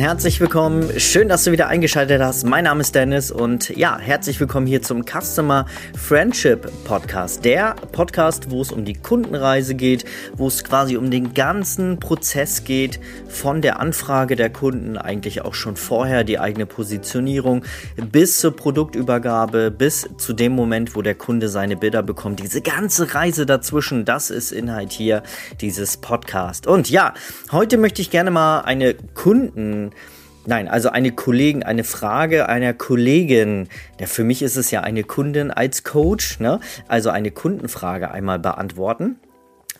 Herzlich willkommen. Schön, dass du wieder eingeschaltet hast. Mein Name ist Dennis und ja, herzlich willkommen hier zum Customer Friendship Podcast. Der Podcast, wo es um die Kundenreise geht, wo es quasi um den ganzen Prozess geht, von der Anfrage der Kunden, eigentlich auch schon vorher die eigene Positionierung, bis zur Produktübergabe, bis zu dem Moment, wo der Kunde seine Bilder bekommt. Diese ganze Reise dazwischen, das ist Inhalt hier dieses Podcast. Und ja, heute möchte ich gerne mal eine Kunden, nein, also eine Kollegin, eine Frage einer Kollegin, ja, für mich ist es ja eine Kundin als Coach, ne? also eine Kundenfrage einmal beantworten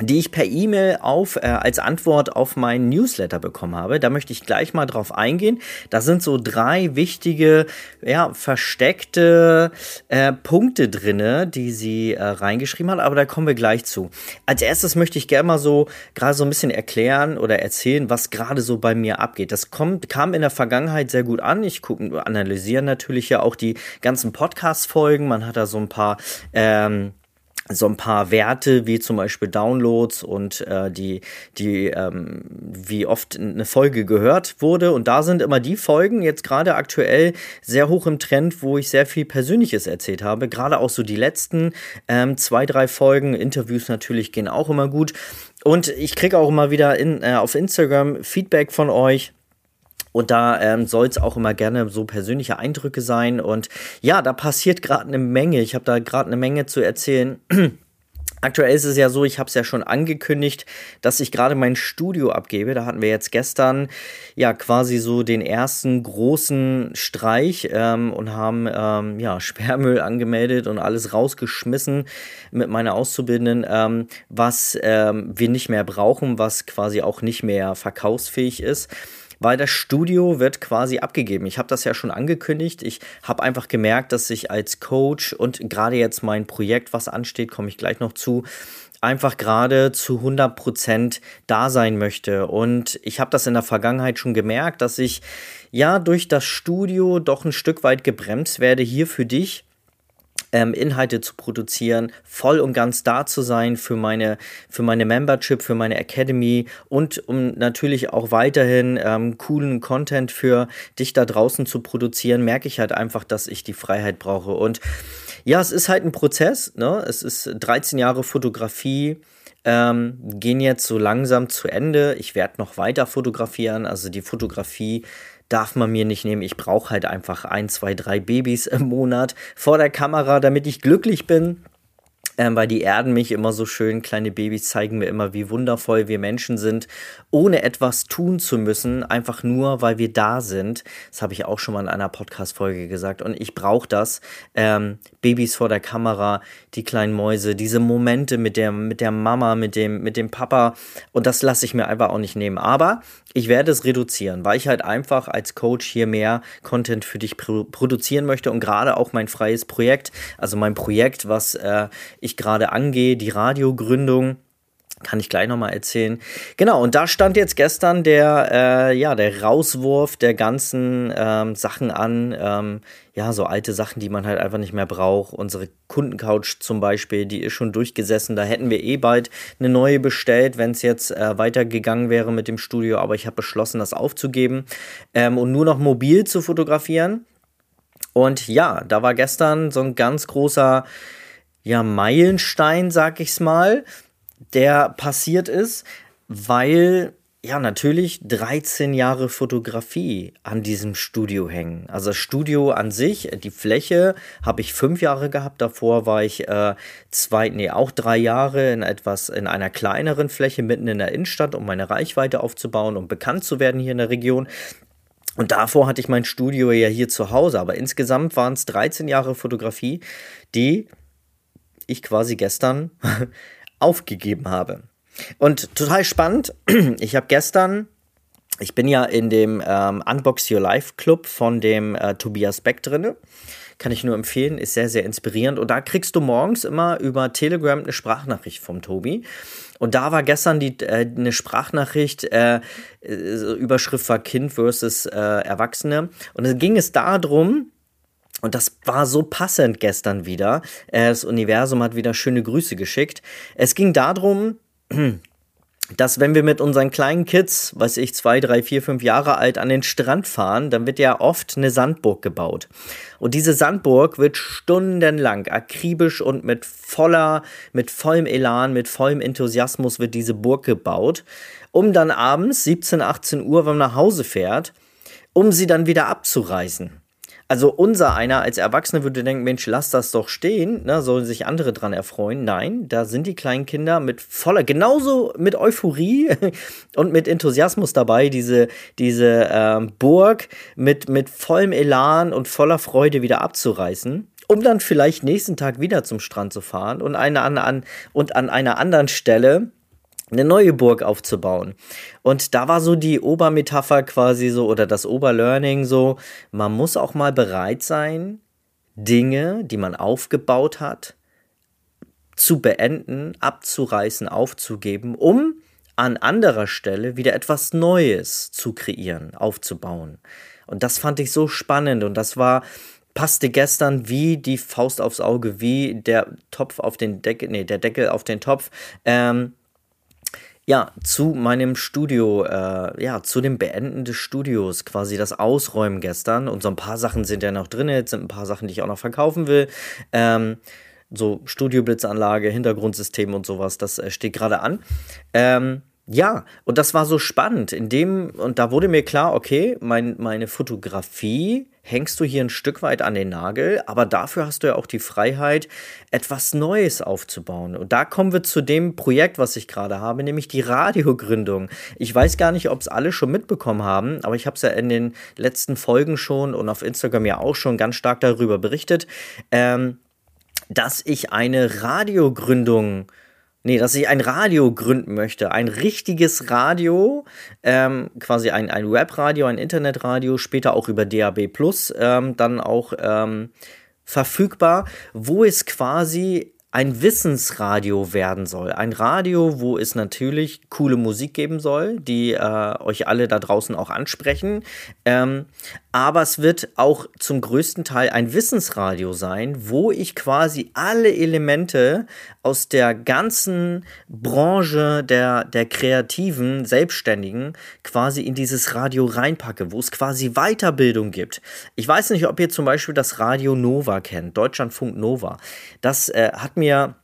die ich per E-Mail auf äh, als Antwort auf meinen Newsletter bekommen habe. Da möchte ich gleich mal drauf eingehen. Da sind so drei wichtige, ja, versteckte äh, Punkte drinne, die sie äh, reingeschrieben hat, aber da kommen wir gleich zu. Als erstes möchte ich gerne mal so gerade so ein bisschen erklären oder erzählen, was gerade so bei mir abgeht. Das kommt kam in der Vergangenheit sehr gut an. Ich gucke analysiere natürlich ja auch die ganzen Podcast Folgen. Man hat da so ein paar ähm, so ein paar Werte wie zum Beispiel Downloads und äh, die, die ähm, wie oft eine Folge gehört wurde. Und da sind immer die Folgen jetzt gerade aktuell sehr hoch im Trend, wo ich sehr viel Persönliches erzählt habe. Gerade auch so die letzten ähm, zwei, drei Folgen. Interviews natürlich gehen auch immer gut. Und ich kriege auch immer wieder in, äh, auf Instagram Feedback von euch und da ähm, soll es auch immer gerne so persönliche Eindrücke sein. Und ja, da passiert gerade eine Menge. Ich habe da gerade eine Menge zu erzählen. Aktuell ist es ja so, ich habe es ja schon angekündigt, dass ich gerade mein Studio abgebe. Da hatten wir jetzt gestern ja quasi so den ersten großen Streich ähm, und haben ähm, ja Sperrmüll angemeldet und alles rausgeschmissen mit meiner Auszubildenden, ähm, was ähm, wir nicht mehr brauchen, was quasi auch nicht mehr verkaufsfähig ist weil das Studio wird quasi abgegeben. Ich habe das ja schon angekündigt. Ich habe einfach gemerkt, dass ich als Coach und gerade jetzt mein Projekt, was ansteht, komme ich gleich noch zu, einfach gerade zu 100 Prozent da sein möchte. Und ich habe das in der Vergangenheit schon gemerkt, dass ich ja durch das Studio doch ein Stück weit gebremst werde hier für dich ähm, Inhalte zu produzieren, voll und ganz da zu sein für meine, für meine Membership, für meine Academy und um natürlich auch weiterhin ähm, coolen Content für dich da draußen zu produzieren, merke ich halt einfach, dass ich die Freiheit brauche. Und ja, es ist halt ein Prozess. Ne? Es ist 13 Jahre Fotografie. Ähm, gehen jetzt so langsam zu Ende. Ich werde noch weiter fotografieren. Also die Fotografie darf man mir nicht nehmen. Ich brauche halt einfach ein, zwei, drei Babys im Monat vor der Kamera, damit ich glücklich bin ähm, weil die erden mich immer so schön. Kleine Babys zeigen mir immer, wie wundervoll wir Menschen sind, ohne etwas tun zu müssen, einfach nur, weil wir da sind. Das habe ich auch schon mal in einer Podcast-Folge gesagt. Und ich brauche das. Ähm, Babys vor der Kamera, die kleinen Mäuse, diese Momente mit der, mit der Mama, mit dem, mit dem Papa. Und das lasse ich mir einfach auch nicht nehmen. Aber ich werde es reduzieren, weil ich halt einfach als Coach hier mehr Content für dich produzieren möchte und gerade auch mein freies Projekt, also mein Projekt, was äh, ich gerade angehe, die Radiogründung. Kann ich gleich nochmal erzählen. Genau, und da stand jetzt gestern der, äh, ja, der Rauswurf der ganzen ähm, Sachen an. Ähm, ja, so alte Sachen, die man halt einfach nicht mehr braucht. Unsere Kundencouch zum Beispiel, die ist schon durchgesessen. Da hätten wir eh bald eine neue bestellt, wenn es jetzt äh, weitergegangen wäre mit dem Studio. Aber ich habe beschlossen, das aufzugeben ähm, und nur noch mobil zu fotografieren. Und ja, da war gestern so ein ganz großer ja, Meilenstein, sag ich's mal, der passiert ist, weil ja, natürlich 13 Jahre Fotografie an diesem Studio hängen. Also das Studio an sich, die Fläche habe ich fünf Jahre gehabt. Davor war ich äh, zwei, nee, auch drei Jahre in etwas, in einer kleineren Fläche mitten in der Innenstadt, um meine Reichweite aufzubauen und bekannt zu werden hier in der Region. Und davor hatte ich mein Studio ja hier zu Hause. Aber insgesamt waren es 13 Jahre Fotografie, die ich quasi gestern aufgegeben habe. Und total spannend, ich habe gestern, ich bin ja in dem ähm, Unbox Your Life Club von dem äh, Tobias Beck drinne. Kann ich nur empfehlen, ist sehr, sehr inspirierend. Und da kriegst du morgens immer über Telegram eine Sprachnachricht vom Tobi. Und da war gestern die, äh, eine Sprachnachricht, äh, äh Überschrift war Kind versus äh, Erwachsene. Und es ging es darum, und das war so passend gestern wieder. Äh, das Universum hat wieder schöne Grüße geschickt. Es ging darum, dass wenn wir mit unseren kleinen Kids, weiß ich, zwei, drei, vier, fünf Jahre alt an den Strand fahren, dann wird ja oft eine Sandburg gebaut. Und diese Sandburg wird stundenlang akribisch und mit voller, mit vollem Elan, mit vollem Enthusiasmus wird diese Burg gebaut, um dann abends 17, 18 Uhr, wenn man nach Hause fährt, um sie dann wieder abzureißen. Also unser einer als Erwachsene würde denken, Mensch, lass das doch stehen, ne, sollen sich andere dran erfreuen. Nein, da sind die kleinen Kinder mit voller, genauso mit Euphorie und mit Enthusiasmus dabei, diese, diese ähm, Burg mit, mit vollem Elan und voller Freude wieder abzureißen um dann vielleicht nächsten Tag wieder zum Strand zu fahren und, eine, an, an, und an einer anderen Stelle eine neue Burg aufzubauen. Und da war so die Obermetapher quasi so oder das Oberlearning so, man muss auch mal bereit sein, Dinge, die man aufgebaut hat, zu beenden, abzureißen, aufzugeben, um an anderer Stelle wieder etwas Neues zu kreieren, aufzubauen. Und das fand ich so spannend und das war passte gestern wie die Faust aufs Auge, wie der Topf auf den Deckel, nee, der Deckel auf den Topf. Ähm, ja, zu meinem Studio, äh, ja, zu dem Beenden des Studios, quasi das Ausräumen gestern. Und so ein paar Sachen sind ja noch drin, jetzt sind ein paar Sachen, die ich auch noch verkaufen will. Ähm, so Studioblitzanlage, Hintergrundsystem und sowas, das äh, steht gerade an. Ähm, ja, und das war so spannend. In dem, und da wurde mir klar, okay, mein, meine Fotografie hängst du hier ein Stück weit an den Nagel, aber dafür hast du ja auch die Freiheit, etwas Neues aufzubauen. Und da kommen wir zu dem Projekt, was ich gerade habe, nämlich die Radiogründung. Ich weiß gar nicht, ob es alle schon mitbekommen haben, aber ich habe es ja in den letzten Folgen schon und auf Instagram ja auch schon ganz stark darüber berichtet, ähm, dass ich eine Radiogründung Nee, dass ich ein Radio gründen möchte. Ein richtiges Radio, ähm, quasi ein, ein Webradio, ein Internetradio, später auch über DAB Plus, ähm, dann auch ähm, verfügbar, wo es quasi ein Wissensradio werden soll. Ein Radio, wo es natürlich coole Musik geben soll, die äh, euch alle da draußen auch ansprechen. Ähm, aber es wird auch zum größten Teil ein Wissensradio sein, wo ich quasi alle Elemente aus der ganzen Branche der, der kreativen Selbstständigen quasi in dieses Radio reinpacke, wo es quasi Weiterbildung gibt. Ich weiß nicht, ob ihr zum Beispiel das Radio Nova kennt, Deutschlandfunk Nova. Das äh, hat mir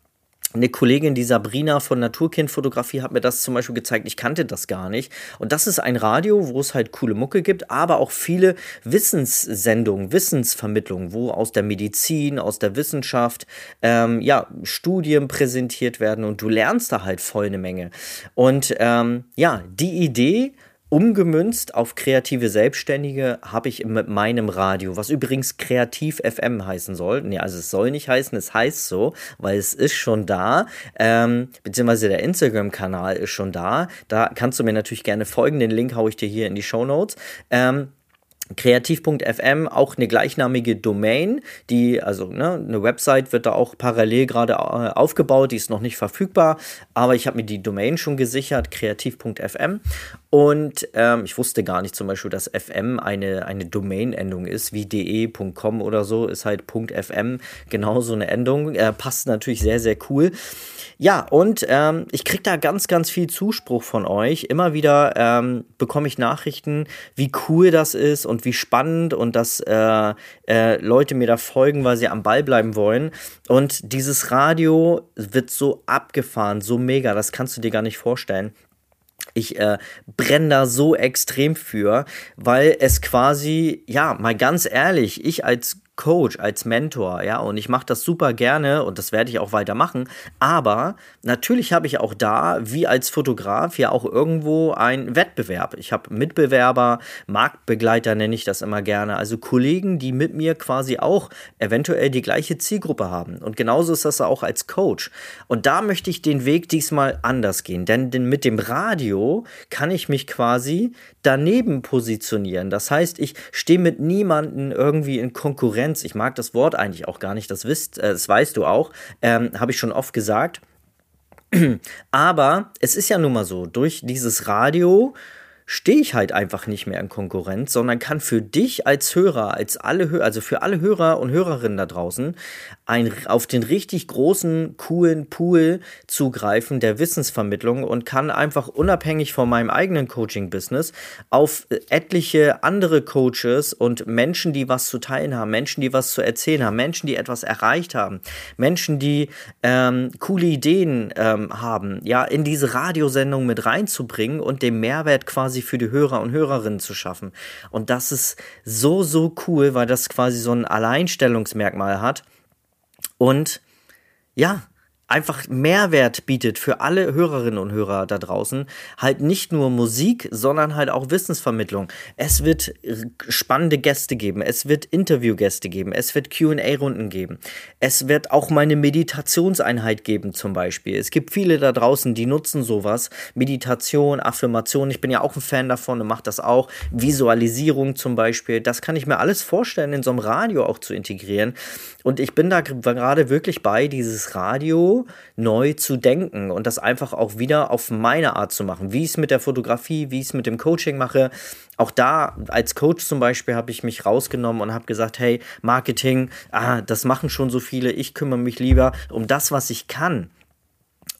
eine Kollegin, die Sabrina von Naturkindfotografie, hat mir das zum Beispiel gezeigt. Ich kannte das gar nicht. Und das ist ein Radio, wo es halt coole Mucke gibt, aber auch viele Wissenssendungen, Wissensvermittlungen, wo aus der Medizin, aus der Wissenschaft, ähm, ja, Studien präsentiert werden und du lernst da halt voll eine Menge. Und ähm, ja, die Idee, Umgemünzt auf kreative Selbstständige habe ich mit meinem Radio, was übrigens Kreativ FM heißen soll. Nee, also es soll nicht heißen, es heißt so, weil es ist schon da. Ähm, beziehungsweise der Instagram-Kanal ist schon da. Da kannst du mir natürlich gerne folgen. Den Link haue ich dir hier in die Show Notes. Ähm, Kreativ.fm auch eine gleichnamige Domain, die, also ne, eine Website wird da auch parallel gerade äh, aufgebaut, die ist noch nicht verfügbar, aber ich habe mir die Domain schon gesichert, kreativ.fm. Und ähm, ich wusste gar nicht zum Beispiel, dass FM eine, eine Domain-Endung ist, wie de.com oder so, ist halt .fm genauso eine Endung. Äh, passt natürlich sehr, sehr cool. Ja, und ähm, ich kriege da ganz, ganz viel Zuspruch von euch. Immer wieder ähm, bekomme ich Nachrichten, wie cool das ist und wie spannend und dass äh, äh, Leute mir da folgen, weil sie am Ball bleiben wollen. Und dieses Radio wird so abgefahren, so mega, das kannst du dir gar nicht vorstellen. Ich äh, brenne da so extrem für, weil es quasi, ja, mal ganz ehrlich, ich als Coach, als Mentor, ja, und ich mache das super gerne und das werde ich auch weitermachen. Aber natürlich habe ich auch da, wie als Fotograf, ja auch irgendwo einen Wettbewerb. Ich habe Mitbewerber, Marktbegleiter nenne ich das immer gerne, also Kollegen, die mit mir quasi auch eventuell die gleiche Zielgruppe haben. Und genauso ist das auch als Coach. Und da möchte ich den Weg diesmal anders gehen, denn, denn mit dem Radio kann ich mich quasi daneben positionieren. Das heißt, ich stehe mit niemandem irgendwie in Konkurrenz Konkurrenz. Ich mag das Wort eigentlich auch gar nicht, das, wisst, äh, das weißt du auch, ähm, habe ich schon oft gesagt. Aber es ist ja nun mal so, durch dieses Radio stehe ich halt einfach nicht mehr in Konkurrenz, sondern kann für dich als Hörer, als alle, also für alle Hörer und Hörerinnen da draußen, ein, auf den richtig großen, coolen Pool zugreifen der Wissensvermittlung und kann einfach unabhängig von meinem eigenen Coaching-Business auf etliche andere Coaches und Menschen, die was zu teilen haben, Menschen, die was zu erzählen haben, Menschen, die etwas erreicht haben, Menschen, die ähm, coole Ideen ähm, haben, ja, in diese Radiosendung mit reinzubringen und den Mehrwert quasi für die Hörer und Hörerinnen zu schaffen. Und das ist so, so cool, weil das quasi so ein Alleinstellungsmerkmal hat. Und ja, einfach Mehrwert bietet für alle Hörerinnen und Hörer da draußen. Halt nicht nur Musik, sondern halt auch Wissensvermittlung. Es wird spannende Gäste geben, es wird Interviewgäste geben, es wird QA-Runden geben. Es wird auch mal eine Meditationseinheit geben zum Beispiel. Es gibt viele da draußen, die nutzen sowas. Meditation, Affirmation. Ich bin ja auch ein Fan davon und mache das auch. Visualisierung zum Beispiel. Das kann ich mir alles vorstellen, in so einem Radio auch zu integrieren. Und ich bin da gerade wirklich bei, dieses Radio neu zu denken und das einfach auch wieder auf meine Art zu machen. Wie ich es mit der Fotografie, wie ich es mit dem Coaching mache. Auch da als Coach zum Beispiel habe ich mich rausgenommen und habe gesagt, hey, Marketing, ah, das machen schon so viele, ich kümmere mich lieber um das, was ich kann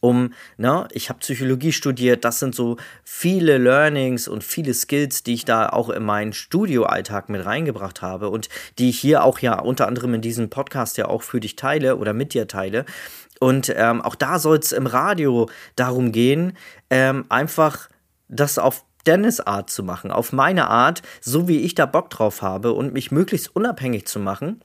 um, ne, ich habe Psychologie studiert, das sind so viele Learnings und viele Skills, die ich da auch in meinen Studioalltag mit reingebracht habe und die ich hier auch ja unter anderem in diesem Podcast ja auch für dich teile oder mit dir teile. Und ähm, auch da soll es im Radio darum gehen, ähm, einfach das auf Dennis Art zu machen, auf meine Art, so wie ich da Bock drauf habe und mich möglichst unabhängig zu machen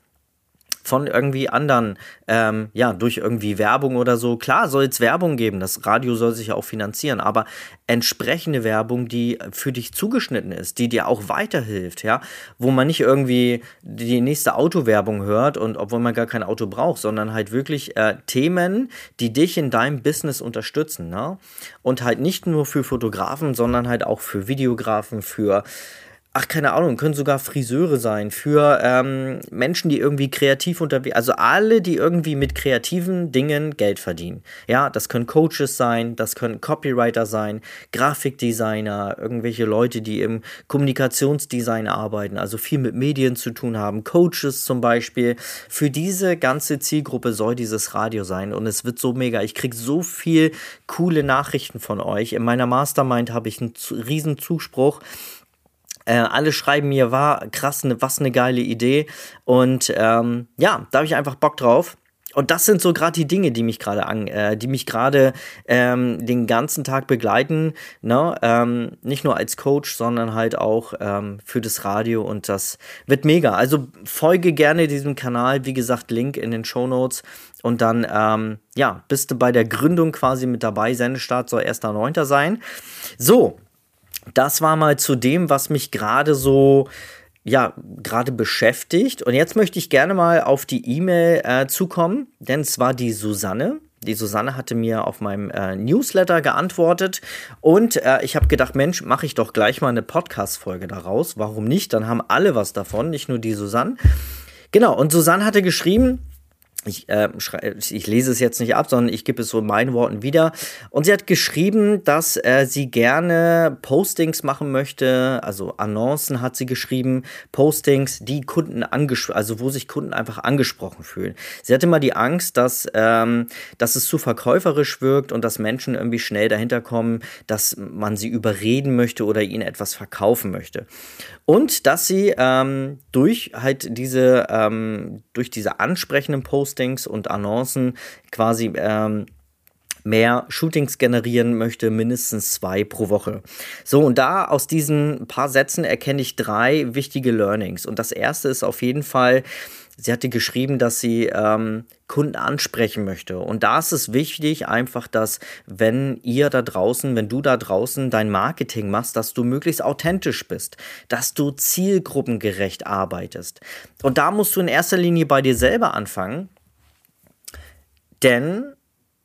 von irgendwie anderen, ähm, ja, durch irgendwie Werbung oder so. Klar soll es Werbung geben, das Radio soll sich auch finanzieren, aber entsprechende Werbung, die für dich zugeschnitten ist, die dir auch weiterhilft, ja, wo man nicht irgendwie die nächste Autowerbung hört und obwohl man gar kein Auto braucht, sondern halt wirklich äh, Themen, die dich in deinem Business unterstützen, ne? Und halt nicht nur für Fotografen, sondern halt auch für Videografen, für ach, keine Ahnung, können sogar Friseure sein, für ähm, Menschen, die irgendwie kreativ unterwegs, also alle, die irgendwie mit kreativen Dingen Geld verdienen. Ja, das können Coaches sein, das können Copywriter sein, Grafikdesigner, irgendwelche Leute, die im Kommunikationsdesign arbeiten, also viel mit Medien zu tun haben, Coaches zum Beispiel. Für diese ganze Zielgruppe soll dieses Radio sein und es wird so mega. Ich kriege so viel coole Nachrichten von euch. In meiner Mastermind habe ich einen riesen Zuspruch äh, alle schreiben mir, war krass, ne, was eine geile Idee. Und ähm, ja, da habe ich einfach Bock drauf. Und das sind so gerade die Dinge, die mich gerade an, äh, die mich gerade ähm, den ganzen Tag begleiten. Ne? Ähm, nicht nur als Coach, sondern halt auch ähm, für das Radio und das wird mega. Also folge gerne diesem Kanal, wie gesagt, Link in den Show Notes. Und dann, ähm, ja, bist du bei der Gründung quasi mit dabei. Sendestart soll 1.9. sein. So, das war mal zu dem, was mich gerade so ja, gerade beschäftigt. Und jetzt möchte ich gerne mal auf die E-Mail äh, zukommen, denn es war die Susanne. Die Susanne hatte mir auf meinem äh, Newsletter geantwortet und äh, ich habe gedacht, Mensch, mache ich doch gleich mal eine Podcast-Folge daraus. Warum nicht? Dann haben alle was davon, nicht nur die Susanne. Genau, und Susanne hatte geschrieben, ich, äh, ich lese es jetzt nicht ab, sondern ich gebe es so in meinen Worten wieder. Und sie hat geschrieben, dass äh, sie gerne Postings machen möchte, also Annoncen hat sie geschrieben, Postings, die Kunden angesprochen, also wo sich Kunden einfach angesprochen fühlen. Sie hatte immer die Angst, dass, ähm, dass es zu verkäuferisch wirkt und dass Menschen irgendwie schnell dahinter kommen, dass man sie überreden möchte oder ihnen etwas verkaufen möchte. Und dass sie ähm, durch halt diese, ähm, durch diese ansprechenden Postings und Annoncen quasi ähm, mehr Shootings generieren möchte, mindestens zwei pro Woche. So, und da aus diesen paar Sätzen erkenne ich drei wichtige Learnings. Und das erste ist auf jeden Fall, sie hatte geschrieben, dass sie ähm, Kunden ansprechen möchte. Und da ist es wichtig, einfach, dass wenn ihr da draußen, wenn du da draußen dein Marketing machst, dass du möglichst authentisch bist, dass du zielgruppengerecht arbeitest. Und da musst du in erster Linie bei dir selber anfangen. Denn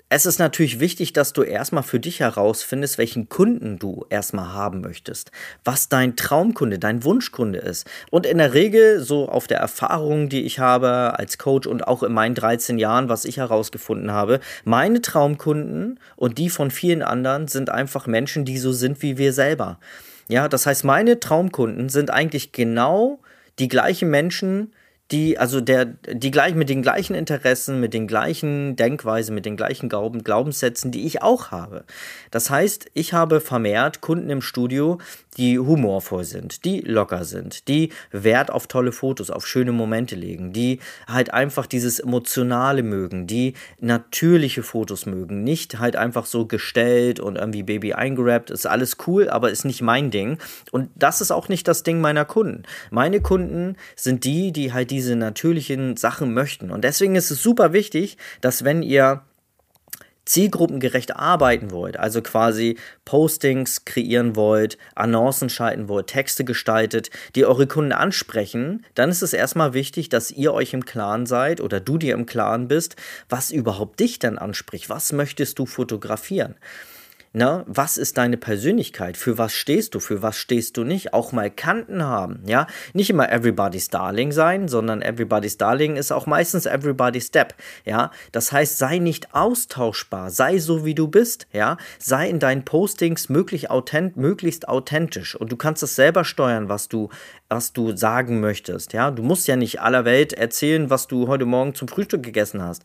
es ist natürlich wichtig, dass du erstmal für dich herausfindest, welchen Kunden du erstmal haben möchtest, was dein Traumkunde, dein Wunschkunde ist. Und in der Regel, so auf der Erfahrung, die ich habe als Coach und auch in meinen 13 Jahren, was ich herausgefunden habe, meine Traumkunden und die von vielen anderen sind einfach Menschen, die so sind wie wir selber. Ja, das heißt, meine Traumkunden sind eigentlich genau die gleichen Menschen, die, also der, die gleich, mit den gleichen Interessen, mit den gleichen Denkweisen, mit den gleichen Glauben, Glaubenssätzen, die ich auch habe. Das heißt, ich habe vermehrt Kunden im Studio, die humorvoll sind, die locker sind, die Wert auf tolle Fotos, auf schöne Momente legen, die halt einfach dieses Emotionale mögen, die natürliche Fotos mögen, nicht halt einfach so gestellt und irgendwie Baby eingerappt, ist alles cool, aber ist nicht mein Ding. Und das ist auch nicht das Ding meiner Kunden. Meine Kunden sind die, die halt diese natürlichen Sachen möchten. Und deswegen ist es super wichtig, dass wenn ihr zielgruppengerecht arbeiten wollt, also quasi Postings kreieren wollt, Annoncen schalten wollt, Texte gestaltet, die eure Kunden ansprechen, dann ist es erstmal wichtig, dass ihr euch im Klaren seid oder du dir im Klaren bist, was überhaupt dich denn anspricht, was möchtest du fotografieren. Ne? Was ist deine Persönlichkeit? Für was stehst du? Für was stehst du nicht? Auch mal Kanten haben, ja? Nicht immer everybody's darling sein, sondern everybody's darling ist auch meistens everybody's step, ja? Das heißt, sei nicht austauschbar, sei so wie du bist, ja? Sei in deinen Postings möglich authent möglichst authentisch und du kannst es selber steuern, was du was du sagen möchtest, ja? Du musst ja nicht aller Welt erzählen, was du heute morgen zum Frühstück gegessen hast.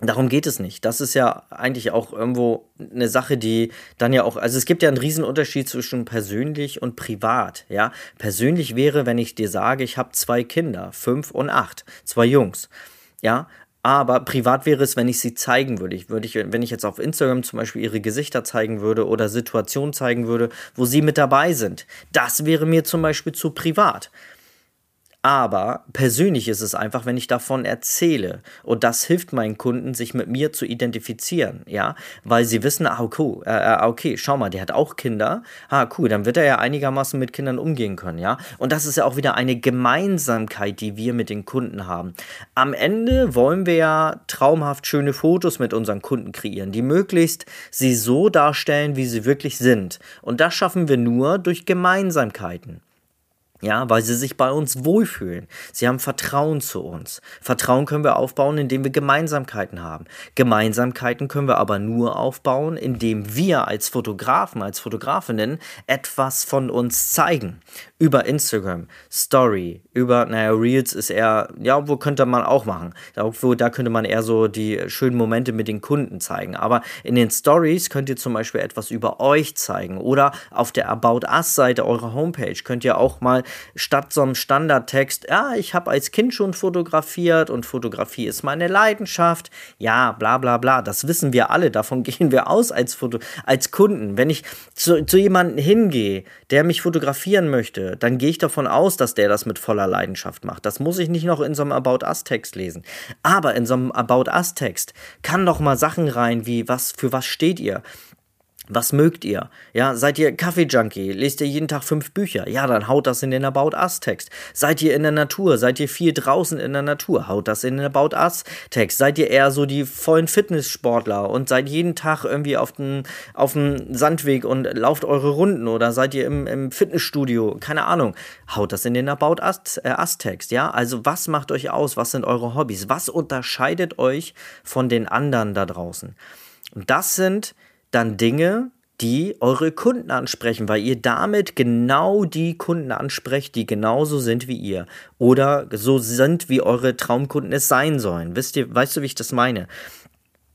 Darum geht es nicht. Das ist ja eigentlich auch irgendwo eine Sache, die dann ja auch, also es gibt ja einen riesen Unterschied zwischen persönlich und privat, ja. Persönlich wäre, wenn ich dir sage, ich habe zwei Kinder, fünf und acht, zwei Jungs, ja. Aber privat wäre es, wenn ich sie zeigen würde. Ich würde wenn ich jetzt auf Instagram zum Beispiel ihre Gesichter zeigen würde oder Situationen zeigen würde, wo sie mit dabei sind. Das wäre mir zum Beispiel zu privat. Aber persönlich ist es einfach, wenn ich davon erzähle. Und das hilft meinen Kunden, sich mit mir zu identifizieren, ja, weil sie wissen, ah, cool, äh, äh, okay, schau mal, der hat auch Kinder. Ah, cool, dann wird er ja einigermaßen mit Kindern umgehen können, ja. Und das ist ja auch wieder eine Gemeinsamkeit, die wir mit den Kunden haben. Am Ende wollen wir ja traumhaft schöne Fotos mit unseren Kunden kreieren, die möglichst sie so darstellen, wie sie wirklich sind. Und das schaffen wir nur durch Gemeinsamkeiten. Ja, weil sie sich bei uns wohlfühlen. Sie haben Vertrauen zu uns. Vertrauen können wir aufbauen, indem wir Gemeinsamkeiten haben. Gemeinsamkeiten können wir aber nur aufbauen, indem wir als Fotografen, als Fotografinnen etwas von uns zeigen. Über Instagram, Story, über, naja, Reels ist eher, ja, wo könnte man auch machen. Da, wo, da könnte man eher so die schönen Momente mit den Kunden zeigen. Aber in den Stories könnt ihr zum Beispiel etwas über euch zeigen. Oder auf der About Us-Seite eurer Homepage könnt ihr auch mal statt so einem Standardtext, ja, ich habe als Kind schon fotografiert und Fotografie ist meine Leidenschaft, ja, bla bla bla, das wissen wir alle, davon gehen wir aus als, Foto als Kunden. Wenn ich zu, zu jemandem hingehe, der mich fotografieren möchte, dann gehe ich davon aus, dass der das mit voller Leidenschaft macht. Das muss ich nicht noch in so einem About Us-Text lesen. Aber in so einem About Us-Text kann doch mal Sachen rein wie, was, für was steht ihr? Was mögt ihr? Ja, seid ihr Kaffee-Junkie? Lest ihr jeden Tag fünf Bücher? Ja, dann haut das in den About Us-Text. Seid ihr in der Natur? Seid ihr viel draußen in der Natur? Haut das in den About Us-Text. Seid ihr eher so die vollen Fitnesssportler und seid jeden Tag irgendwie auf dem, auf dem Sandweg und lauft eure Runden oder seid ihr im, im Fitnessstudio? Keine Ahnung. Haut das in den About äh, Us-Text. Ja, also was macht euch aus? Was sind eure Hobbys? Was unterscheidet euch von den anderen da draußen? Und das sind dann Dinge, die eure Kunden ansprechen, weil ihr damit genau die Kunden ansprecht, die genauso sind wie ihr oder so sind, wie eure Traumkunden es sein sollen. Wisst ihr, weißt du, wie ich das meine?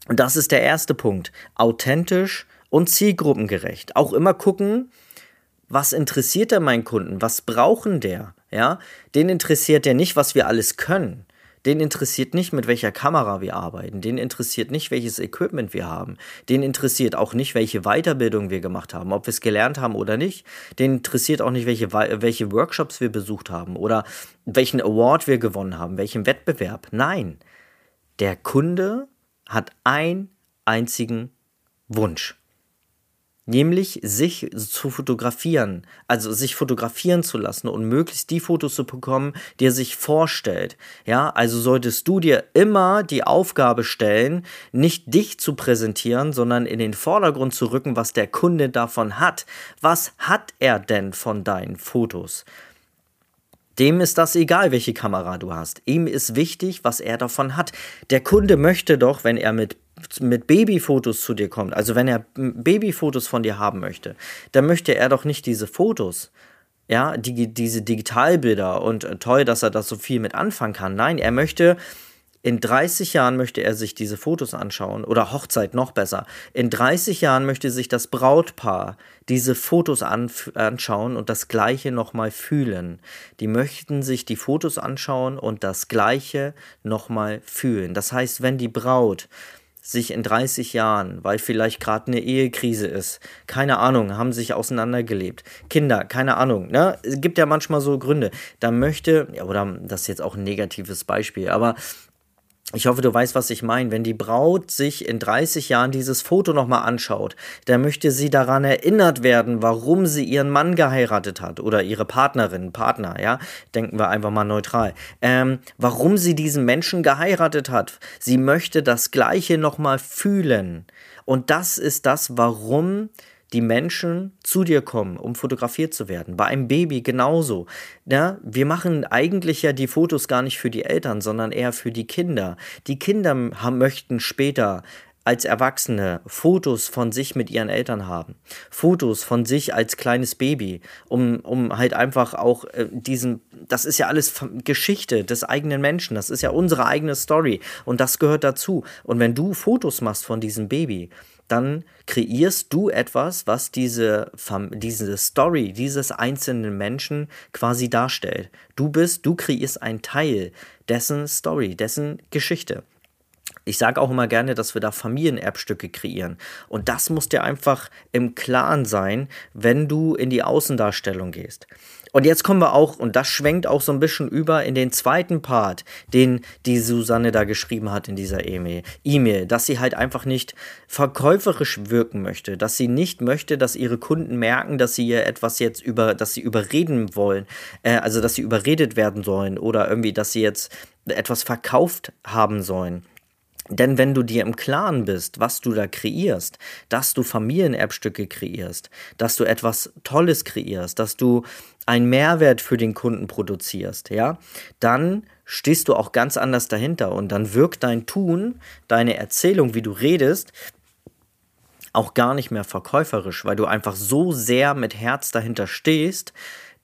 Und das ist der erste Punkt. Authentisch und zielgruppengerecht. Auch immer gucken, was interessiert der meinen Kunden? Was brauchen der? Ja, den interessiert ja nicht, was wir alles können. Den interessiert nicht, mit welcher Kamera wir arbeiten. Den interessiert nicht, welches Equipment wir haben. Den interessiert auch nicht, welche Weiterbildung wir gemacht haben, ob wir es gelernt haben oder nicht. Den interessiert auch nicht, welche, welche Workshops wir besucht haben oder welchen Award wir gewonnen haben, welchen Wettbewerb. Nein, der Kunde hat einen einzigen Wunsch nämlich sich zu fotografieren, also sich fotografieren zu lassen und möglichst die Fotos zu bekommen, die er sich vorstellt. Ja, also solltest du dir immer die Aufgabe stellen, nicht dich zu präsentieren, sondern in den Vordergrund zu rücken, was der Kunde davon hat. Was hat er denn von deinen Fotos? Dem ist das egal, welche Kamera du hast. Ihm ist wichtig, was er davon hat. Der Kunde möchte doch, wenn er mit mit Babyfotos zu dir kommt, also wenn er Babyfotos von dir haben möchte, dann möchte er doch nicht diese Fotos, ja, die, diese Digitalbilder und äh, toll, dass er das so viel mit anfangen kann. Nein, er möchte in 30 Jahren möchte er sich diese Fotos anschauen oder Hochzeit noch besser. In 30 Jahren möchte sich das Brautpaar diese Fotos an, anschauen und das gleiche nochmal fühlen. Die möchten sich die Fotos anschauen und das gleiche nochmal fühlen. Das heißt, wenn die Braut sich in 30 Jahren, weil vielleicht gerade eine Ehekrise ist, keine Ahnung, haben sich auseinandergelebt, Kinder, keine Ahnung, ne? Es gibt ja manchmal so Gründe. Da möchte, ja, oder das ist jetzt auch ein negatives Beispiel, aber ich hoffe, du weißt, was ich meine. Wenn die Braut sich in 30 Jahren dieses Foto nochmal anschaut, dann möchte sie daran erinnert werden, warum sie ihren Mann geheiratet hat oder ihre Partnerin, Partner, ja. Denken wir einfach mal neutral. Ähm, warum sie diesen Menschen geheiratet hat. Sie möchte das Gleiche nochmal fühlen. Und das ist das, warum die Menschen zu dir kommen, um fotografiert zu werden. Bei einem Baby genauso. Ja, wir machen eigentlich ja die Fotos gar nicht für die Eltern, sondern eher für die Kinder. Die Kinder haben, möchten später als Erwachsene Fotos von sich mit ihren Eltern haben. Fotos von sich als kleines Baby, um, um halt einfach auch äh, diesen, das ist ja alles Geschichte des eigenen Menschen, das ist ja unsere eigene Story und das gehört dazu. Und wenn du Fotos machst von diesem Baby, dann kreierst du etwas, was diese, diese Story dieses einzelnen Menschen quasi darstellt. Du bist, du kreierst einen Teil dessen Story, dessen Geschichte. Ich sage auch immer gerne, dass wir da Familienerbstücke kreieren. Und das muss dir einfach im Klaren sein, wenn du in die Außendarstellung gehst. Und jetzt kommen wir auch, und das schwenkt auch so ein bisschen über in den zweiten Part, den die Susanne da geschrieben hat in dieser E-Mail, dass sie halt einfach nicht verkäuferisch wirken möchte, dass sie nicht möchte, dass ihre Kunden merken, dass sie ihr etwas jetzt über, dass sie überreden wollen, äh, also dass sie überredet werden sollen oder irgendwie, dass sie jetzt etwas verkauft haben sollen. Denn wenn du dir im Klaren bist, was du da kreierst, dass du Familienerbstücke kreierst, dass du etwas Tolles kreierst, dass du einen Mehrwert für den Kunden produzierst, ja, dann stehst du auch ganz anders dahinter und dann wirkt dein Tun, deine Erzählung, wie du redest, auch gar nicht mehr verkäuferisch, weil du einfach so sehr mit Herz dahinter stehst,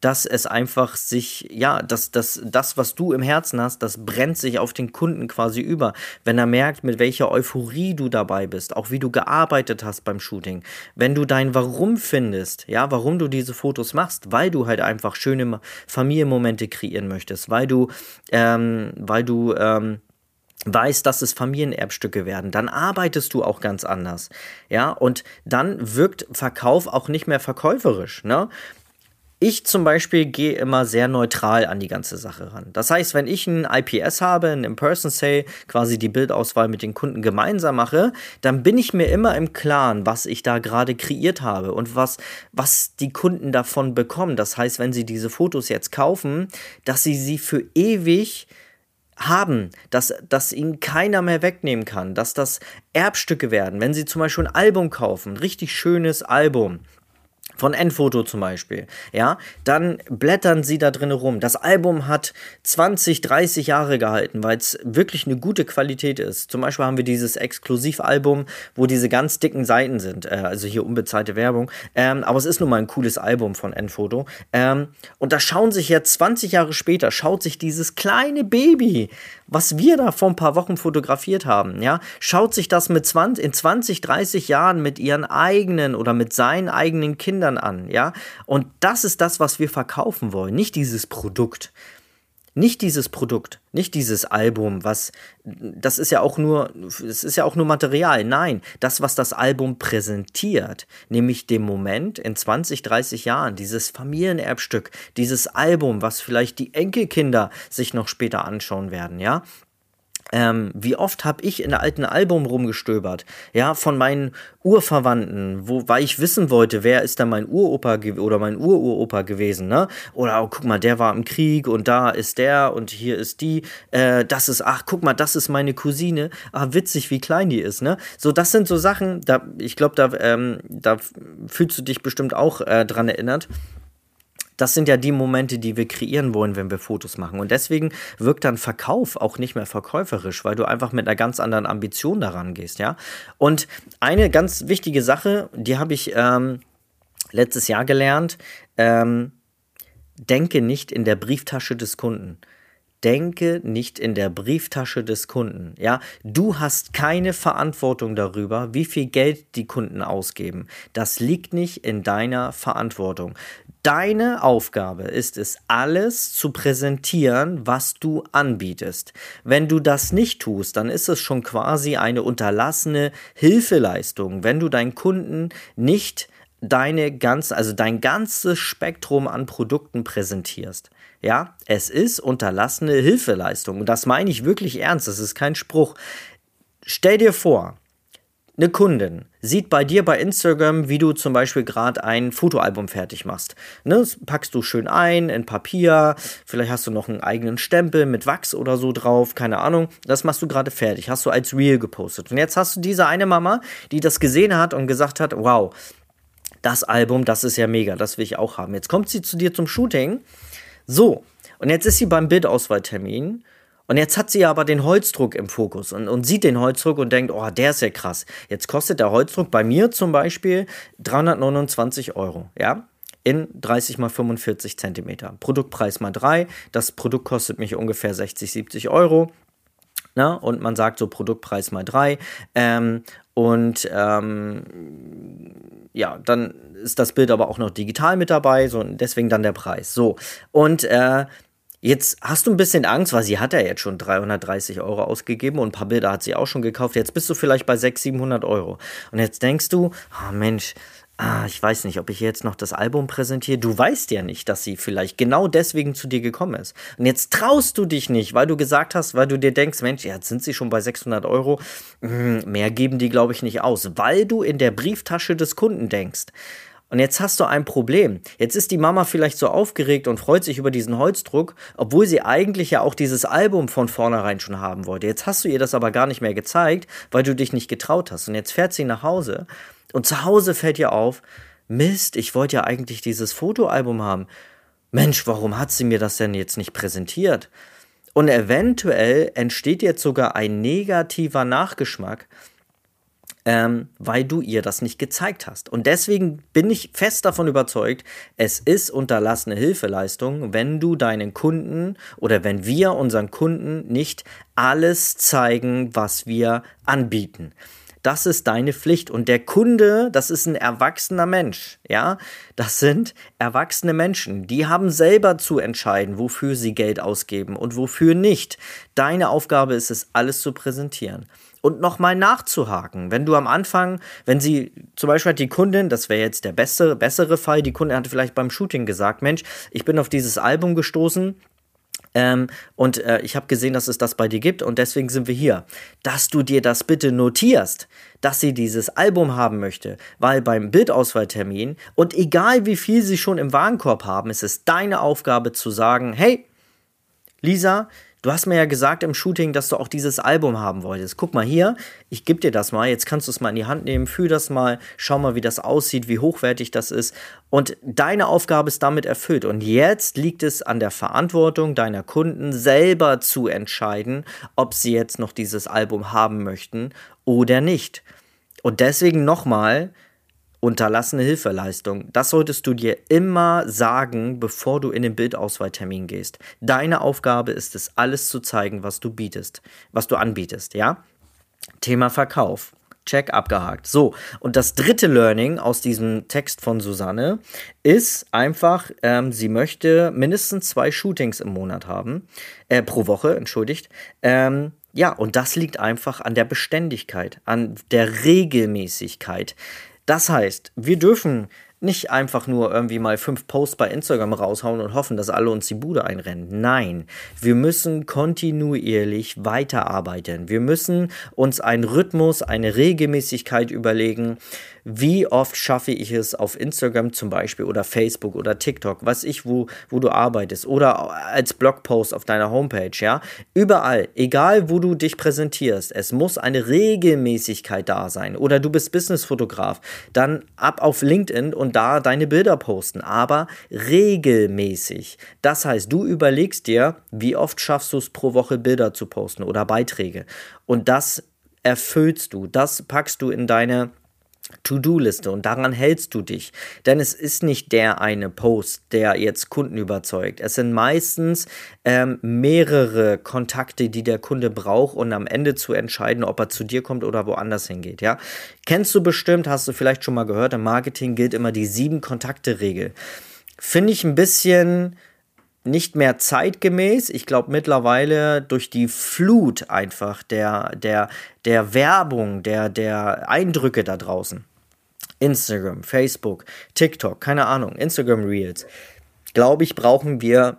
dass es einfach sich, ja, dass das, das, was du im Herzen hast, das brennt sich auf den Kunden quasi über. Wenn er merkt, mit welcher Euphorie du dabei bist, auch wie du gearbeitet hast beim Shooting, wenn du dein Warum findest, ja, warum du diese Fotos machst, weil du halt einfach schöne Familienmomente kreieren möchtest, weil du, ähm, weil du, ähm, weißt, dass es Familienerbstücke werden, dann arbeitest du auch ganz anders. Ja, und dann wirkt Verkauf auch nicht mehr verkäuferisch. Ne? Ich zum Beispiel gehe immer sehr neutral an die ganze Sache ran. Das heißt, wenn ich ein IPS habe, ein In-Person-Say, quasi die Bildauswahl mit den Kunden gemeinsam mache, dann bin ich mir immer im Klaren, was ich da gerade kreiert habe und was, was die Kunden davon bekommen. Das heißt, wenn sie diese Fotos jetzt kaufen, dass sie sie für ewig haben, dass, dass ihnen keiner mehr wegnehmen kann, dass das Erbstücke werden. Wenn sie zum Beispiel ein Album kaufen, richtig schönes Album, von Enfoto zum Beispiel, ja, dann blättern sie da drin rum. Das Album hat 20, 30 Jahre gehalten, weil es wirklich eine gute Qualität ist. Zum Beispiel haben wir dieses Exklusivalbum, wo diese ganz dicken Seiten sind, äh, also hier unbezahlte Werbung. Ähm, aber es ist nun mal ein cooles Album von Enfoto. Ähm, und da schauen sich ja 20 Jahre später, schaut sich dieses kleine Baby, was wir da vor ein paar Wochen fotografiert haben, ja, schaut sich das mit 20, in 20, 30 Jahren mit ihren eigenen oder mit seinen eigenen Kindern an, ja. Und das ist das, was wir verkaufen wollen, nicht dieses Produkt. Nicht dieses Produkt, nicht dieses Album, was das ist ja auch nur es ist ja auch nur Material. Nein, das was das Album präsentiert, nämlich dem Moment in 20, 30 Jahren, dieses Familienerbstück, dieses Album, was vielleicht die Enkelkinder sich noch später anschauen werden, ja? Ähm, wie oft habe ich in alten Album rumgestöbert, ja, von meinen Urverwandten, wo, weil ich wissen wollte, wer ist da mein Uropa oder mein Ururopa gewesen, ne? Oder oh, guck mal, der war im Krieg und da ist der und hier ist die, äh, das ist, ach, guck mal, das ist meine Cousine, ah, witzig, wie klein die ist, ne? So, das sind so Sachen, da, ich glaube, da, ähm, da fühlst du dich bestimmt auch äh, dran erinnert das sind ja die Momente, die wir kreieren wollen, wenn wir Fotos machen. Und deswegen wirkt dann Verkauf auch nicht mehr verkäuferisch, weil du einfach mit einer ganz anderen Ambition daran gehst, ja. Und eine ganz wichtige Sache, die habe ich ähm, letztes Jahr gelernt, ähm, denke nicht in der Brieftasche des Kunden denke nicht in der Brieftasche des Kunden. Ja, du hast keine Verantwortung darüber, wie viel Geld die Kunden ausgeben. Das liegt nicht in deiner Verantwortung. Deine Aufgabe ist es, alles zu präsentieren, was du anbietest. Wenn du das nicht tust, dann ist es schon quasi eine unterlassene Hilfeleistung, wenn du deinen Kunden nicht deine ganze, also dein ganzes Spektrum an Produkten präsentierst. Ja, es ist unterlassene Hilfeleistung. Und das meine ich wirklich ernst. Das ist kein Spruch. Stell dir vor, eine Kundin sieht bei dir bei Instagram, wie du zum Beispiel gerade ein Fotoalbum fertig machst. Ne, das packst du schön ein in Papier, vielleicht hast du noch einen eigenen Stempel mit Wachs oder so drauf, keine Ahnung. Das machst du gerade fertig, hast du als Reel gepostet. Und jetzt hast du diese eine Mama, die das gesehen hat und gesagt hat, wow, das Album, das ist ja mega, das will ich auch haben. Jetzt kommt sie zu dir zum Shooting. So, und jetzt ist sie beim Bildauswahltermin. Und jetzt hat sie aber den Holzdruck im Fokus und, und sieht den Holzdruck und denkt, oh, der ist ja krass. Jetzt kostet der Holzdruck bei mir zum Beispiel 329 Euro, ja? In 30 mal 45 Zentimeter. Produktpreis mal 3. Das Produkt kostet mich ungefähr 60, 70 Euro. Na, und man sagt so Produktpreis mal 3. Ähm, und ähm, ja, dann ist das Bild aber auch noch digital mit dabei, so deswegen dann der Preis. So. Und äh, Jetzt hast du ein bisschen Angst, weil sie hat ja jetzt schon 330 Euro ausgegeben und ein paar Bilder hat sie auch schon gekauft. Jetzt bist du vielleicht bei 600, 700 Euro. Und jetzt denkst du, oh Mensch, ah, ich weiß nicht, ob ich jetzt noch das Album präsentiere. Du weißt ja nicht, dass sie vielleicht genau deswegen zu dir gekommen ist. Und jetzt traust du dich nicht, weil du gesagt hast, weil du dir denkst, Mensch, jetzt sind sie schon bei 600 Euro. Hm, mehr geben die, glaube ich, nicht aus, weil du in der Brieftasche des Kunden denkst. Und jetzt hast du ein Problem. Jetzt ist die Mama vielleicht so aufgeregt und freut sich über diesen Holzdruck, obwohl sie eigentlich ja auch dieses Album von vornherein schon haben wollte. Jetzt hast du ihr das aber gar nicht mehr gezeigt, weil du dich nicht getraut hast. Und jetzt fährt sie nach Hause und zu Hause fällt ihr auf, Mist, ich wollte ja eigentlich dieses Fotoalbum haben. Mensch, warum hat sie mir das denn jetzt nicht präsentiert? Und eventuell entsteht jetzt sogar ein negativer Nachgeschmack, ähm, weil du ihr das nicht gezeigt hast. Und deswegen bin ich fest davon überzeugt, es ist unterlassene Hilfeleistung, wenn du deinen Kunden oder wenn wir unseren Kunden nicht alles zeigen, was wir anbieten. Das ist deine Pflicht. Und der Kunde, das ist ein erwachsener Mensch. Ja, das sind erwachsene Menschen. Die haben selber zu entscheiden, wofür sie Geld ausgeben und wofür nicht. Deine Aufgabe ist es, alles zu präsentieren und nochmal nachzuhaken. Wenn du am Anfang, wenn sie zum Beispiel hat die Kundin, das wäre jetzt der bessere, bessere Fall, die Kundin hatte vielleicht beim Shooting gesagt, Mensch, ich bin auf dieses Album gestoßen, ähm, und äh, ich habe gesehen, dass es das bei dir gibt und deswegen sind wir hier. Dass du dir das bitte notierst, dass sie dieses Album haben möchte, weil beim Bildauswahltermin und egal wie viel sie schon im Warenkorb haben, ist es deine Aufgabe zu sagen, hey, Lisa, Du hast mir ja gesagt im Shooting, dass du auch dieses Album haben wolltest. Guck mal hier, ich gebe dir das mal. Jetzt kannst du es mal in die Hand nehmen, fühl das mal, schau mal, wie das aussieht, wie hochwertig das ist. Und deine Aufgabe ist damit erfüllt. Und jetzt liegt es an der Verantwortung deiner Kunden, selber zu entscheiden, ob sie jetzt noch dieses Album haben möchten oder nicht. Und deswegen nochmal, Unterlassene Hilfeleistung. Das solltest du dir immer sagen, bevor du in den Bildauswahltermin gehst. Deine Aufgabe ist es, alles zu zeigen, was du bietest, was du anbietest, ja? Thema Verkauf. Check abgehakt. So, und das dritte Learning aus diesem Text von Susanne ist einfach, ähm, sie möchte mindestens zwei Shootings im Monat haben, äh, pro Woche, entschuldigt. Ähm, ja, und das liegt einfach an der Beständigkeit, an der Regelmäßigkeit. Das heißt, wir dürfen nicht einfach nur irgendwie mal fünf Posts bei Instagram raushauen und hoffen, dass alle uns die Bude einrennen. Nein, wir müssen kontinuierlich weiterarbeiten. Wir müssen uns einen Rhythmus, eine Regelmäßigkeit überlegen, wie oft schaffe ich es auf Instagram zum Beispiel oder Facebook oder TikTok, was ich, wo, wo du arbeitest oder als Blogpost auf deiner Homepage, ja. Überall, egal wo du dich präsentierst, es muss eine Regelmäßigkeit da sein. Oder du bist Businessfotograf, dann ab auf LinkedIn und da deine Bilder posten, aber regelmäßig. Das heißt, du überlegst dir, wie oft schaffst du es pro Woche Bilder zu posten oder Beiträge. Und das erfüllst du, das packst du in deine To-Do-Liste und daran hältst du dich. Denn es ist nicht der eine Post, der jetzt Kunden überzeugt. Es sind meistens ähm, mehrere Kontakte, die der Kunde braucht, um am Ende zu entscheiden, ob er zu dir kommt oder woanders hingeht. Ja? Kennst du bestimmt, hast du vielleicht schon mal gehört, im Marketing gilt immer die sieben Kontakte-Regel. Finde ich ein bisschen nicht mehr zeitgemäß. Ich glaube mittlerweile durch die Flut einfach der, der, der Werbung, der, der Eindrücke da draußen. Instagram, Facebook, TikTok, keine Ahnung, Instagram Reels. Glaube ich, brauchen wir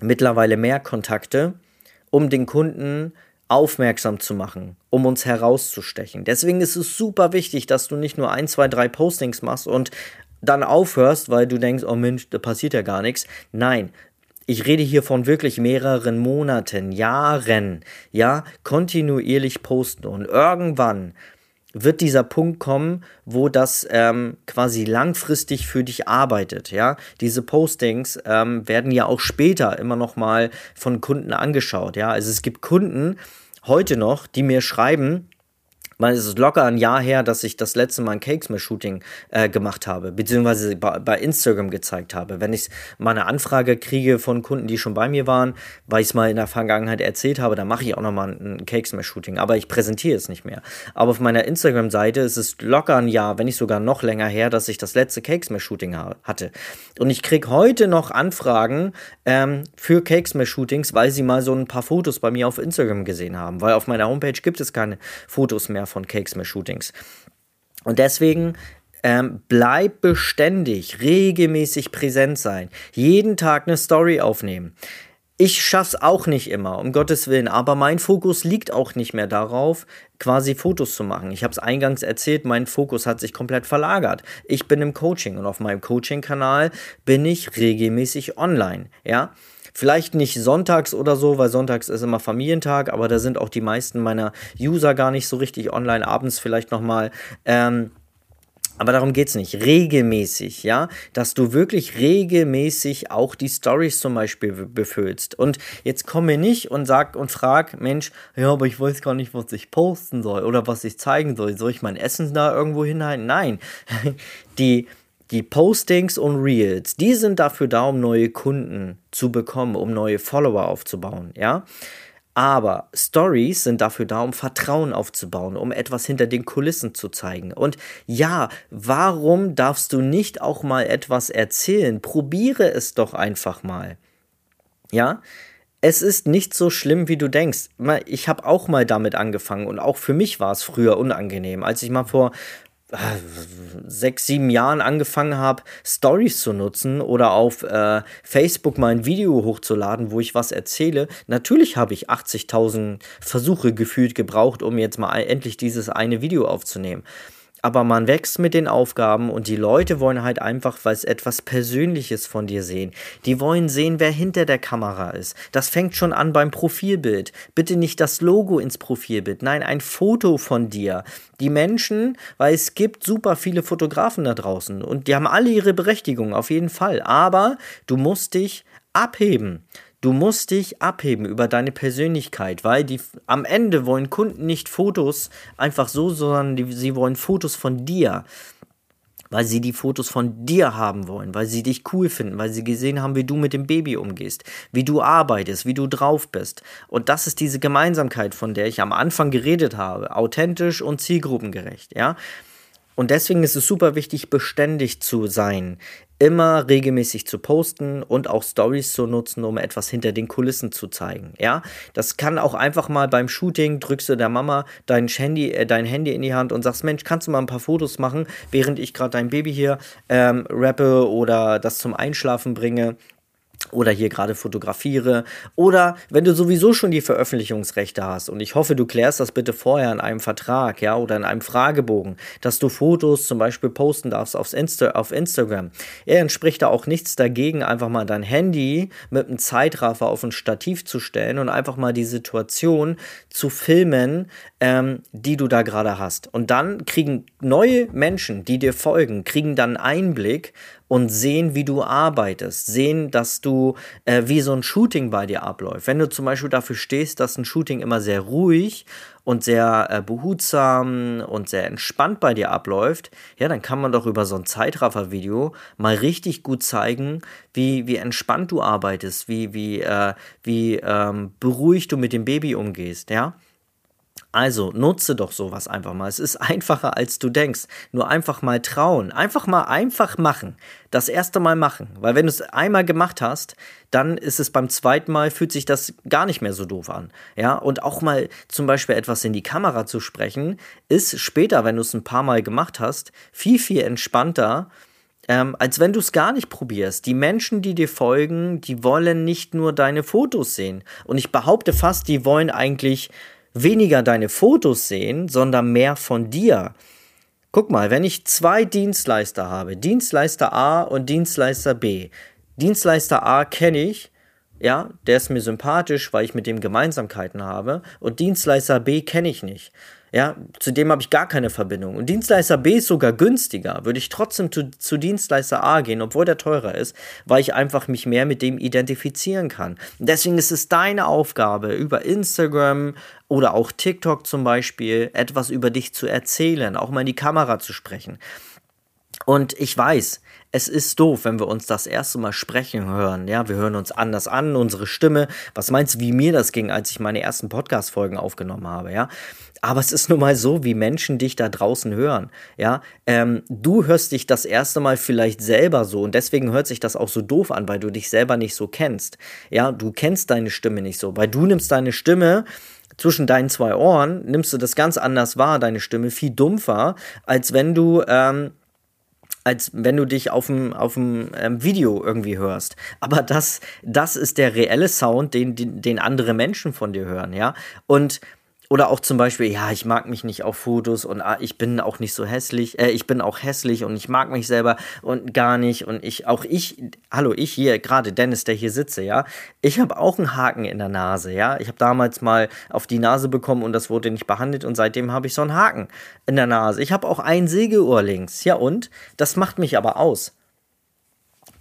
mittlerweile mehr Kontakte, um den Kunden aufmerksam zu machen, um uns herauszustechen. Deswegen ist es super wichtig, dass du nicht nur ein, zwei, drei Postings machst und dann aufhörst, weil du denkst, oh Mensch, da passiert ja gar nichts. Nein, ich rede hier von wirklich mehreren Monaten, Jahren, ja, kontinuierlich posten und irgendwann wird dieser Punkt kommen, wo das ähm, quasi langfristig für dich arbeitet. Ja, diese Postings ähm, werden ja auch später immer noch mal von Kunden angeschaut. Ja, also es gibt Kunden heute noch, die mir schreiben, man, es ist locker ein Jahr her, dass ich das letzte Mal ein Cakesmith-Shooting äh, gemacht habe, beziehungsweise bei, bei Instagram gezeigt habe. Wenn ich mal eine Anfrage kriege von Kunden, die schon bei mir waren, weil ich es mal in der Vergangenheit erzählt habe, dann mache ich auch nochmal ein Cakesmith-Shooting. Aber ich präsentiere es nicht mehr. Aber auf meiner Instagram-Seite ist es locker ein Jahr, wenn nicht sogar noch länger her, dass ich das letzte Cakesmith-Shooting ha hatte. Und ich kriege heute noch Anfragen ähm, für Cakesmith-Shootings, weil sie mal so ein paar Fotos bei mir auf Instagram gesehen haben. Weil auf meiner Homepage gibt es keine Fotos mehr von Cakesmith-Shootings. Und deswegen ähm, bleib beständig, regelmäßig präsent sein, jeden Tag eine Story aufnehmen. Ich schaff's auch nicht immer, um Gottes Willen, aber mein Fokus liegt auch nicht mehr darauf, quasi Fotos zu machen. Ich habe es eingangs erzählt, mein Fokus hat sich komplett verlagert. Ich bin im Coaching und auf meinem Coaching-Kanal bin ich regelmäßig online, ja. Vielleicht nicht sonntags oder so, weil sonntags ist immer Familientag, aber da sind auch die meisten meiner User gar nicht so richtig online, abends vielleicht nochmal. Ähm, aber darum geht es nicht. Regelmäßig, ja, dass du wirklich regelmäßig auch die Stories zum Beispiel befüllst. Und jetzt komme nicht und sag und frag, Mensch, ja, aber ich weiß gar nicht, was ich posten soll oder was ich zeigen soll. Soll ich mein Essen da irgendwo hinhalten? Nein. Die die Postings und Reels, die sind dafür da, um neue Kunden zu bekommen, um neue Follower aufzubauen, ja. Aber Stories sind dafür da, um Vertrauen aufzubauen, um etwas hinter den Kulissen zu zeigen. Und ja, warum darfst du nicht auch mal etwas erzählen? Probiere es doch einfach mal. Ja, es ist nicht so schlimm, wie du denkst. Ich habe auch mal damit angefangen und auch für mich war es früher unangenehm. Als ich mal vor sechs, sieben Jahren angefangen habe, Stories zu nutzen oder auf äh, Facebook mal ein Video hochzuladen, wo ich was erzähle, natürlich habe ich 80.000 Versuche gefühlt gebraucht, um jetzt mal endlich dieses eine Video aufzunehmen aber man wächst mit den Aufgaben und die Leute wollen halt einfach was etwas Persönliches von dir sehen. Die wollen sehen, wer hinter der Kamera ist. Das fängt schon an beim Profilbild. Bitte nicht das Logo ins Profilbild, nein, ein Foto von dir. Die Menschen, weil es gibt super viele Fotografen da draußen und die haben alle ihre Berechtigung, auf jeden Fall. Aber du musst dich abheben. Du musst dich abheben über deine Persönlichkeit, weil die am Ende wollen Kunden nicht Fotos einfach so, sondern die, sie wollen Fotos von dir. Weil sie die Fotos von dir haben wollen, weil sie dich cool finden, weil sie gesehen haben, wie du mit dem Baby umgehst, wie du arbeitest, wie du drauf bist. Und das ist diese Gemeinsamkeit, von der ich am Anfang geredet habe. Authentisch und zielgruppengerecht, ja. Und deswegen ist es super wichtig, beständig zu sein, immer regelmäßig zu posten und auch Stories zu nutzen, um etwas hinter den Kulissen zu zeigen. Ja, das kann auch einfach mal beim Shooting drückst du der Mama dein Handy, äh, dein Handy in die Hand und sagst, Mensch, kannst du mal ein paar Fotos machen, während ich gerade dein Baby hier ähm, rappe oder das zum Einschlafen bringe oder hier gerade fotografiere oder wenn du sowieso schon die Veröffentlichungsrechte hast und ich hoffe, du klärst das bitte vorher in einem Vertrag, ja, oder in einem Fragebogen, dass du Fotos zum Beispiel posten darfst aufs Insta auf Instagram. Ja, dann spricht da auch nichts dagegen, einfach mal dein Handy mit einem Zeitraffer auf ein Stativ zu stellen und einfach mal die Situation zu filmen, ähm, die du da gerade hast. Und dann kriegen neue Menschen, die dir folgen, kriegen dann Einblick und sehen, wie du arbeitest, sehen, dass du, äh, wie so ein Shooting bei dir abläuft. Wenn du zum Beispiel dafür stehst, dass ein Shooting immer sehr ruhig und sehr äh, behutsam und sehr entspannt bei dir abläuft, ja, dann kann man doch über so ein Zeitraffer-Video mal richtig gut zeigen, wie, wie entspannt du arbeitest, wie, wie, äh, wie ähm, beruhigt du mit dem Baby umgehst, ja. Also nutze doch sowas einfach mal. Es ist einfacher, als du denkst. Nur einfach mal trauen. Einfach mal einfach machen. Das erste Mal machen. Weil wenn du es einmal gemacht hast, dann ist es beim zweiten Mal, fühlt sich das gar nicht mehr so doof an. Ja, und auch mal zum Beispiel etwas in die Kamera zu sprechen, ist später, wenn du es ein paar Mal gemacht hast, viel, viel entspannter, ähm, als wenn du es gar nicht probierst. Die Menschen, die dir folgen, die wollen nicht nur deine Fotos sehen. Und ich behaupte fast, die wollen eigentlich weniger deine Fotos sehen, sondern mehr von dir. Guck mal, wenn ich zwei Dienstleister habe, Dienstleister A und Dienstleister B. Dienstleister A kenne ich, ja, der ist mir sympathisch, weil ich mit dem Gemeinsamkeiten habe, und Dienstleister B kenne ich nicht. Ja, zu dem habe ich gar keine Verbindung. Und Dienstleister B ist sogar günstiger. Würde ich trotzdem zu, zu Dienstleister A gehen, obwohl der teurer ist, weil ich einfach mich mehr mit dem identifizieren kann. Und deswegen ist es deine Aufgabe, über Instagram oder auch TikTok zum Beispiel etwas über dich zu erzählen, auch mal in die Kamera zu sprechen. Und ich weiß, es ist doof, wenn wir uns das erste Mal sprechen hören. Ja, wir hören uns anders an, unsere Stimme. Was meinst du, wie mir das ging, als ich meine ersten Podcast-Folgen aufgenommen habe? Ja, aber es ist nun mal so, wie Menschen dich da draußen hören. Ja, ähm, du hörst dich das erste Mal vielleicht selber so und deswegen hört sich das auch so doof an, weil du dich selber nicht so kennst. Ja, du kennst deine Stimme nicht so, weil du nimmst deine Stimme zwischen deinen zwei Ohren, nimmst du das ganz anders wahr, deine Stimme viel dumpfer, als wenn du ähm, als wenn du dich auf dem, auf dem ähm, Video irgendwie hörst. Aber das, das ist der reelle Sound, den, den, den andere Menschen von dir hören, ja. Und oder auch zum Beispiel, ja, ich mag mich nicht auf Fotos und ah, ich bin auch nicht so hässlich, äh, ich bin auch hässlich und ich mag mich selber und gar nicht und ich, auch ich, hallo, ich hier, gerade Dennis, der hier sitze, ja, ich habe auch einen Haken in der Nase, ja, ich habe damals mal auf die Nase bekommen und das wurde nicht behandelt und seitdem habe ich so einen Haken in der Nase. Ich habe auch ein Sägeohr links, ja und? Das macht mich aber aus.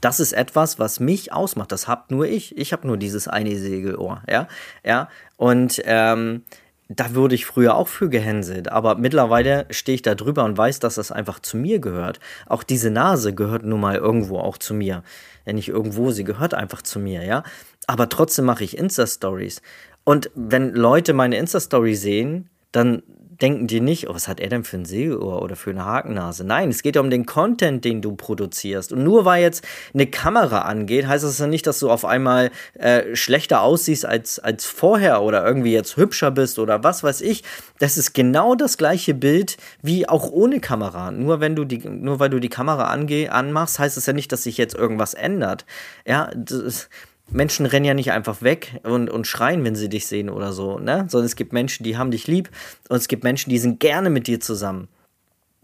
Das ist etwas, was mich ausmacht. Das habt nur ich. Ich habe nur dieses eine Segelohr, ja, ja. Und ähm, da wurde ich früher auch für gehänselt, aber mittlerweile stehe ich da drüber und weiß, dass das einfach zu mir gehört. Auch diese Nase gehört nun mal irgendwo auch zu mir. Ja, nicht irgendwo, sie gehört einfach zu mir, ja. Aber trotzdem mache ich Insta-Stories. Und wenn Leute meine Insta-Story sehen, dann denken die nicht, oh, was hat er denn für ein Seeohr oder für eine Hakennase? Nein, es geht ja um den Content, den du produzierst. Und nur weil jetzt eine Kamera angeht, heißt das ja nicht, dass du auf einmal äh, schlechter aussiehst als, als vorher oder irgendwie jetzt hübscher bist oder was weiß ich. Das ist genau das gleiche Bild wie auch ohne Kamera. Nur wenn du die, nur weil du die Kamera ange anmachst, heißt es ja nicht, dass sich jetzt irgendwas ändert. Ja, das, Menschen rennen ja nicht einfach weg und, und schreien, wenn sie dich sehen oder so, ne? Sondern es gibt Menschen, die haben dich lieb und es gibt Menschen, die sind gerne mit dir zusammen.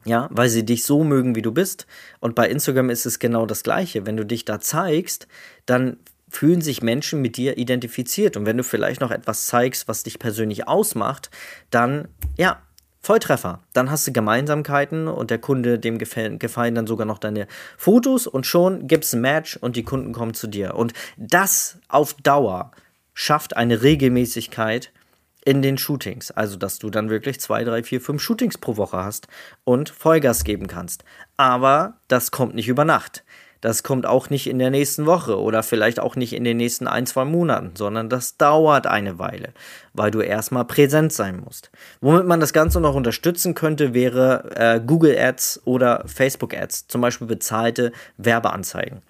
Ja, weil sie dich so mögen, wie du bist. Und bei Instagram ist es genau das Gleiche. Wenn du dich da zeigst, dann fühlen sich Menschen mit dir identifiziert. Und wenn du vielleicht noch etwas zeigst, was dich persönlich ausmacht, dann, ja, Volltreffer. Dann hast du Gemeinsamkeiten und der Kunde, dem gefallen, dann sogar noch deine Fotos und schon gibt es ein Match und die Kunden kommen zu dir. Und das auf Dauer schafft eine Regelmäßigkeit in den Shootings. Also, dass du dann wirklich zwei, drei, vier, fünf Shootings pro Woche hast und Vollgas geben kannst. Aber das kommt nicht über Nacht. Das kommt auch nicht in der nächsten Woche oder vielleicht auch nicht in den nächsten ein, zwei Monaten, sondern das dauert eine Weile, weil du erstmal präsent sein musst. Womit man das Ganze noch unterstützen könnte, wäre äh, Google Ads oder Facebook Ads, zum Beispiel bezahlte Werbeanzeigen.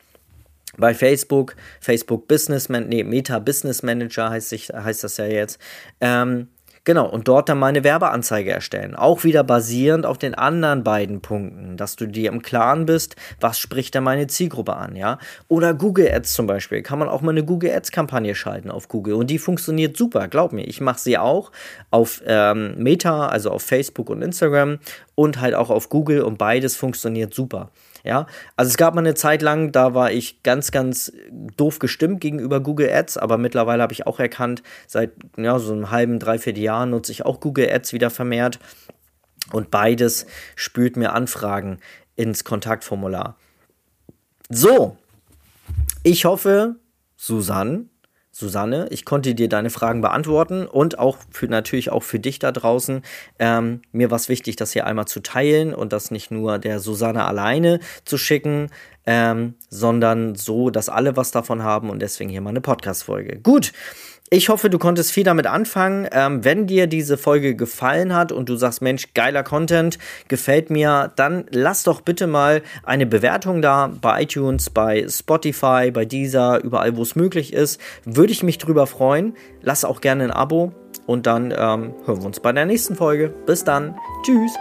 Bei Facebook, Facebook Business, nee, Meta Business Manager heißt, sich, heißt das ja jetzt, ähm, Genau, und dort dann meine Werbeanzeige erstellen. Auch wieder basierend auf den anderen beiden Punkten, dass du dir im Klaren bist, was spricht denn meine Zielgruppe an, ja? Oder Google Ads zum Beispiel. Kann man auch mal eine Google Ads Kampagne schalten auf Google. Und die funktioniert super, glaub mir. Ich mache sie auch auf ähm, Meta, also auf Facebook und Instagram und halt auch auf Google und beides funktioniert super. Ja, also es gab mal eine Zeit lang, da war ich ganz, ganz doof gestimmt gegenüber Google Ads, aber mittlerweile habe ich auch erkannt, seit ja, so einem halben, dreiviertel Jahr nutze ich auch Google Ads wieder vermehrt und beides spült mir Anfragen ins Kontaktformular. So, ich hoffe, Susanne, Susanne, ich konnte dir deine Fragen beantworten und auch für natürlich auch für dich da draußen. Ähm, mir war es wichtig, das hier einmal zu teilen und das nicht nur der Susanne alleine zu schicken, ähm, sondern so, dass alle was davon haben und deswegen hier mal eine Podcast-Folge. Gut. Ich hoffe, du konntest viel damit anfangen. Ähm, wenn dir diese Folge gefallen hat und du sagst, Mensch, geiler Content, gefällt mir, dann lass doch bitte mal eine Bewertung da bei iTunes, bei Spotify, bei Deezer, überall, wo es möglich ist. Würde ich mich drüber freuen. Lass auch gerne ein Abo und dann ähm, hören wir uns bei der nächsten Folge. Bis dann. Tschüss.